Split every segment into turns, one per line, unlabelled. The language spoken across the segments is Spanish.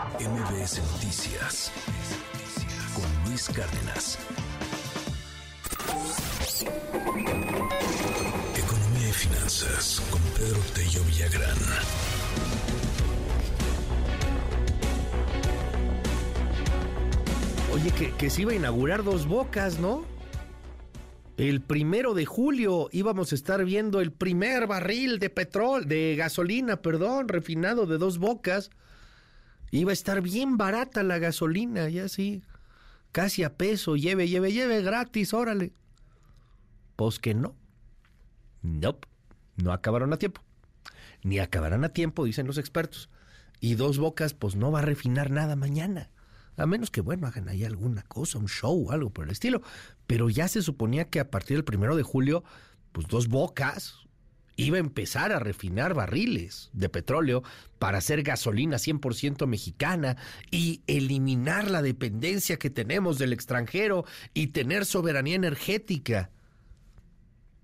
MBS Noticias con Luis Cárdenas. Economía y finanzas con Pedro Tello Villagrán.
Oye, que, que se iba a inaugurar dos bocas, ¿no? El primero de julio íbamos a estar viendo el primer barril de petróleo, de gasolina, perdón, refinado de dos bocas. Iba a estar bien barata la gasolina, ya sí. Casi a peso, lleve, lleve, lleve, gratis, órale. Pues que no. Nope. No acabaron a tiempo. Ni acabarán a tiempo, dicen los expertos. Y dos bocas, pues no va a refinar nada mañana. A menos que, bueno, hagan ahí alguna cosa, un show algo por el estilo. Pero ya se suponía que a partir del primero de julio, pues dos bocas iba a empezar a refinar barriles de petróleo para hacer gasolina 100% mexicana y eliminar la dependencia que tenemos del extranjero y tener soberanía energética.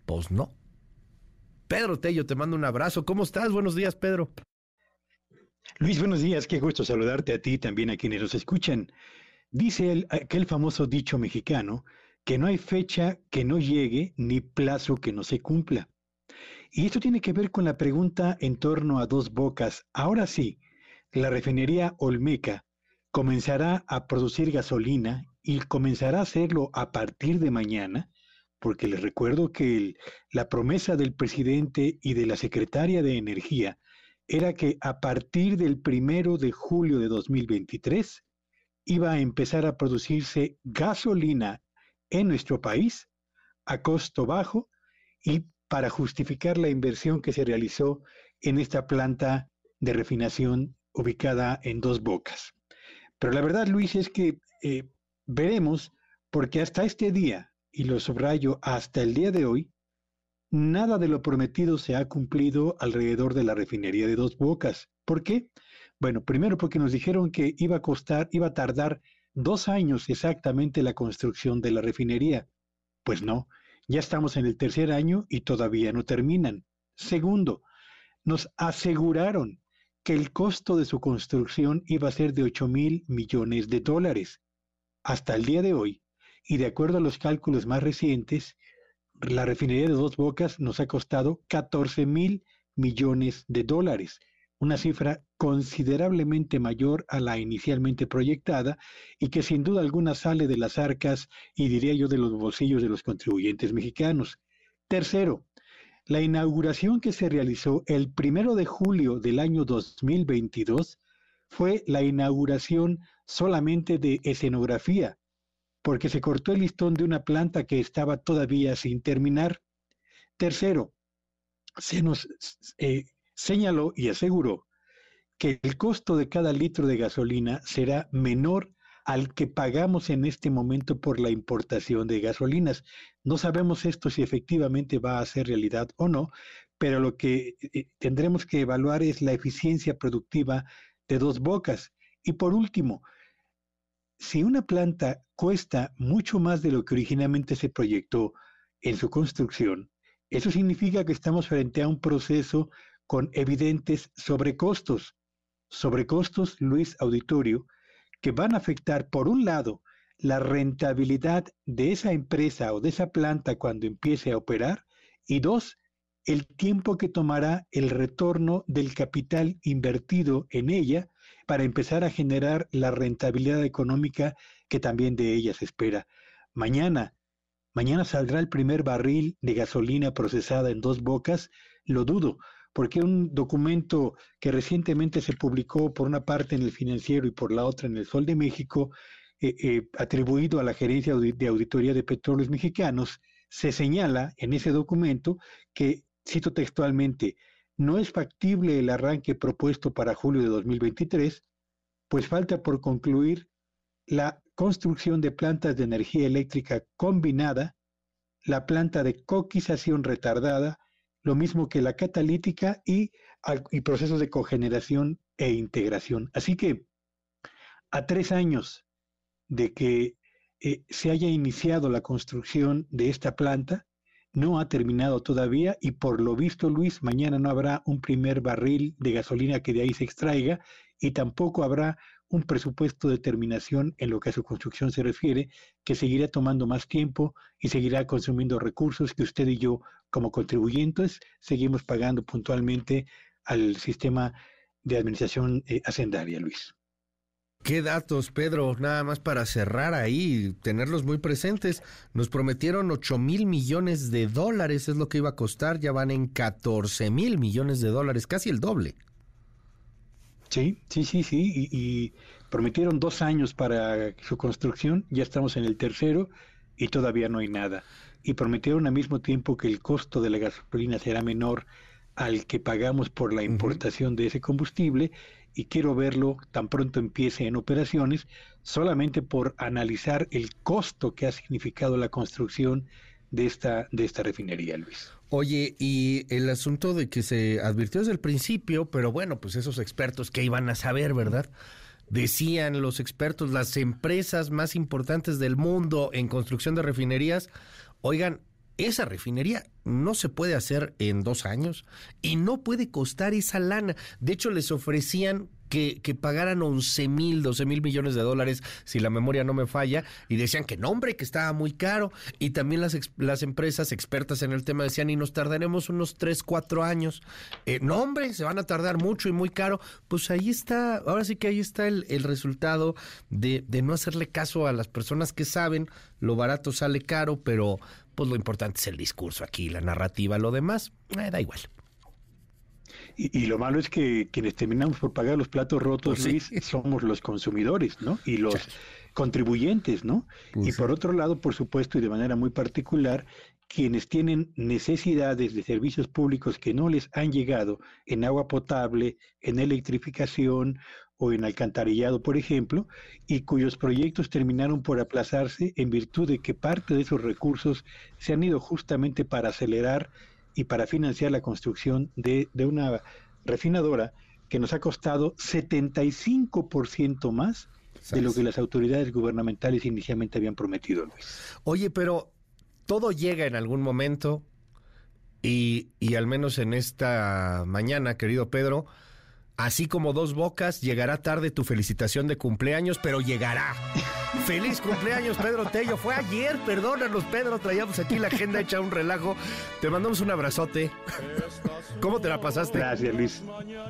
Pues no. Pedro Tello, te mando un abrazo. ¿Cómo estás? Buenos días, Pedro.
Luis, buenos días, qué gusto saludarte a ti y también a quienes nos escuchan. Dice el, aquel famoso dicho mexicano que no hay fecha que no llegue ni plazo que no se cumpla. Y esto tiene que ver con la pregunta en torno a dos bocas. Ahora sí, la refinería Olmeca comenzará a producir gasolina y comenzará a hacerlo a partir de mañana, porque les recuerdo que la promesa del presidente y de la secretaria de Energía era que a partir del primero de julio de 2023 iba a empezar a producirse gasolina en nuestro país a costo bajo y para justificar la inversión que se realizó en esta planta de refinación ubicada en dos bocas. Pero la verdad, Luis, es que eh, veremos, porque hasta este día, y lo subrayo hasta el día de hoy, nada de lo prometido se ha cumplido alrededor de la refinería de Dos Bocas. ¿Por qué? Bueno, primero porque nos dijeron que iba a costar, iba a tardar dos años exactamente la construcción de la refinería. Pues no, ya estamos en el tercer año y todavía no terminan. Segundo, nos aseguraron que el costo de su construcción iba a ser de 8 mil millones de dólares. Hasta el día de hoy, y de acuerdo a los cálculos más recientes, la refinería de Dos Bocas nos ha costado 14 mil millones de dólares, una cifra considerablemente mayor a la inicialmente proyectada y que sin duda alguna sale de las arcas y diría yo de los bolsillos de los contribuyentes mexicanos. Tercero, la inauguración que se realizó el primero de julio del año 2022 fue la inauguración solamente de escenografía, porque se cortó el listón de una planta que estaba todavía sin terminar. Tercero, se nos eh, señaló y aseguró que el costo de cada litro de gasolina será menor al que pagamos en este momento por la importación de gasolinas. No sabemos esto si efectivamente va a ser realidad o no, pero lo que eh, tendremos que evaluar es la eficiencia productiva de dos bocas. Y por último, si una planta cuesta mucho más de lo que originalmente se proyectó en su construcción, eso significa que estamos frente a un proceso con evidentes sobrecostos. Sobrecostos, Luis Auditorio, que van a afectar, por un lado, la rentabilidad de esa empresa o de esa planta cuando empiece a operar, y dos, el tiempo que tomará el retorno del capital invertido en ella para empezar a generar la rentabilidad económica que también de ella se espera. Mañana, mañana saldrá el primer barril de gasolina procesada en dos bocas, lo dudo, porque un documento que recientemente se publicó por una parte en el financiero y por la otra en el Sol de México, eh, eh, atribuido a la Gerencia de Auditoría de Petróleos Mexicanos, se señala en ese documento que, cito textualmente, no es factible el arranque propuesto para julio de 2023, pues falta por concluir la construcción de plantas de energía eléctrica combinada, la planta de coquización retardada, lo mismo que la catalítica y, y procesos de cogeneración e integración. Así que a tres años de que eh, se haya iniciado la construcción de esta planta, no ha terminado todavía y por lo visto, Luis, mañana no habrá un primer barril de gasolina que de ahí se extraiga y tampoco habrá un presupuesto de terminación en lo que a su construcción se refiere, que seguirá tomando más tiempo y seguirá consumiendo recursos que usted y yo, como contribuyentes, seguimos pagando puntualmente al sistema de administración eh, hacendaria, Luis.
¿Qué datos, Pedro? Nada más para cerrar ahí, tenerlos muy presentes. Nos prometieron 8 mil millones de dólares, es lo que iba a costar, ya van en 14 mil millones de dólares, casi el doble.
Sí, sí, sí, sí, y, prometieron dos años para su construcción, ya estamos en el tercero y todavía no hay nada. Y prometieron al mismo tiempo que el costo de la gasolina será menor al que pagamos por la importación de ese combustible y quiero verlo tan pronto empiece en operaciones, solamente por analizar el costo que ha significado la construcción de esta, de esta refinería, Luis.
Oye, y el asunto de que se advirtió desde el principio, pero bueno, pues esos expertos que iban a saber, ¿verdad? Decían los expertos, las empresas más importantes del mundo en construcción de refinerías, oigan, esa refinería no se puede hacer en dos años y no puede costar esa lana. De hecho, les ofrecían que, pagaran 11 mil, 12 mil millones de dólares, si la memoria no me falla, y decían que no, hombre, que estaba muy caro. Y también las, las empresas expertas en el tema decían, y nos tardaremos unos 3, 4 años. Eh, no, hombre, se van a tardar mucho y muy caro. Pues ahí está, ahora sí que ahí está el, el resultado de, de no hacerle caso a las personas que saben, lo barato sale caro, pero pues lo importante es el discurso aquí, la narrativa, lo demás, eh, da igual.
Y, lo malo es que quienes terminamos por pagar los platos rotos, pues Luis, somos los consumidores, ¿no? Y los contribuyentes, ¿no? Pues y por otro lado, por supuesto, y de manera muy particular, quienes tienen necesidades de servicios públicos que no les han llegado en agua potable, en electrificación o en alcantarillado, por ejemplo, y cuyos proyectos terminaron por aplazarse en virtud de que parte de esos recursos se han ido justamente para acelerar y para financiar la construcción de, de una refinadora que nos ha costado 75% más de lo que las autoridades gubernamentales inicialmente habían prometido, Luis.
Oye, pero todo llega en algún momento y, y al menos en esta mañana, querido Pedro, Así como dos bocas, llegará tarde tu felicitación de cumpleaños, pero llegará. Feliz cumpleaños, Pedro Tello. Fue ayer, perdónanos, Pedro. Traíamos aquí la agenda hecha un relajo. Te mandamos un abrazote. ¿Cómo te la pasaste?
Gracias, Luis.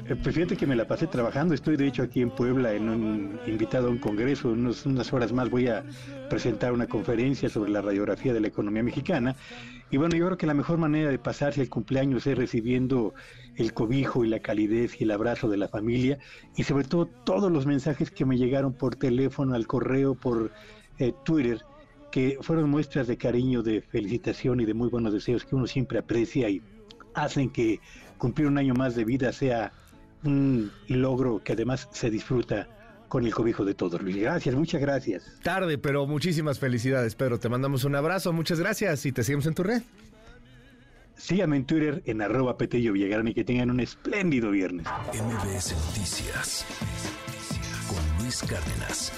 Eh, pues que me la pasé trabajando. Estoy, de hecho, aquí en Puebla, en un invitado a un congreso. unas horas más voy a presentar una conferencia sobre la radiografía de la economía mexicana. Y bueno, yo creo que la mejor manera de pasarse el cumpleaños es recibiendo el cobijo y la calidez y el abrazo de la familia y sobre todo todos los mensajes que me llegaron por teléfono, al correo, por eh, Twitter, que fueron muestras de cariño, de felicitación y de muy buenos deseos que uno siempre aprecia y hacen que cumplir un año más de vida sea un logro que además se disfruta con el cobijo de todos, Luis. Gracias, muchas gracias.
Tarde, pero muchísimas felicidades, Pedro. Te mandamos un abrazo, muchas gracias y te seguimos en tu red.
Síganme en Twitter en arroba Petello Villagrán y que tengan un espléndido viernes.
MBS Noticias con Luis Cárdenas.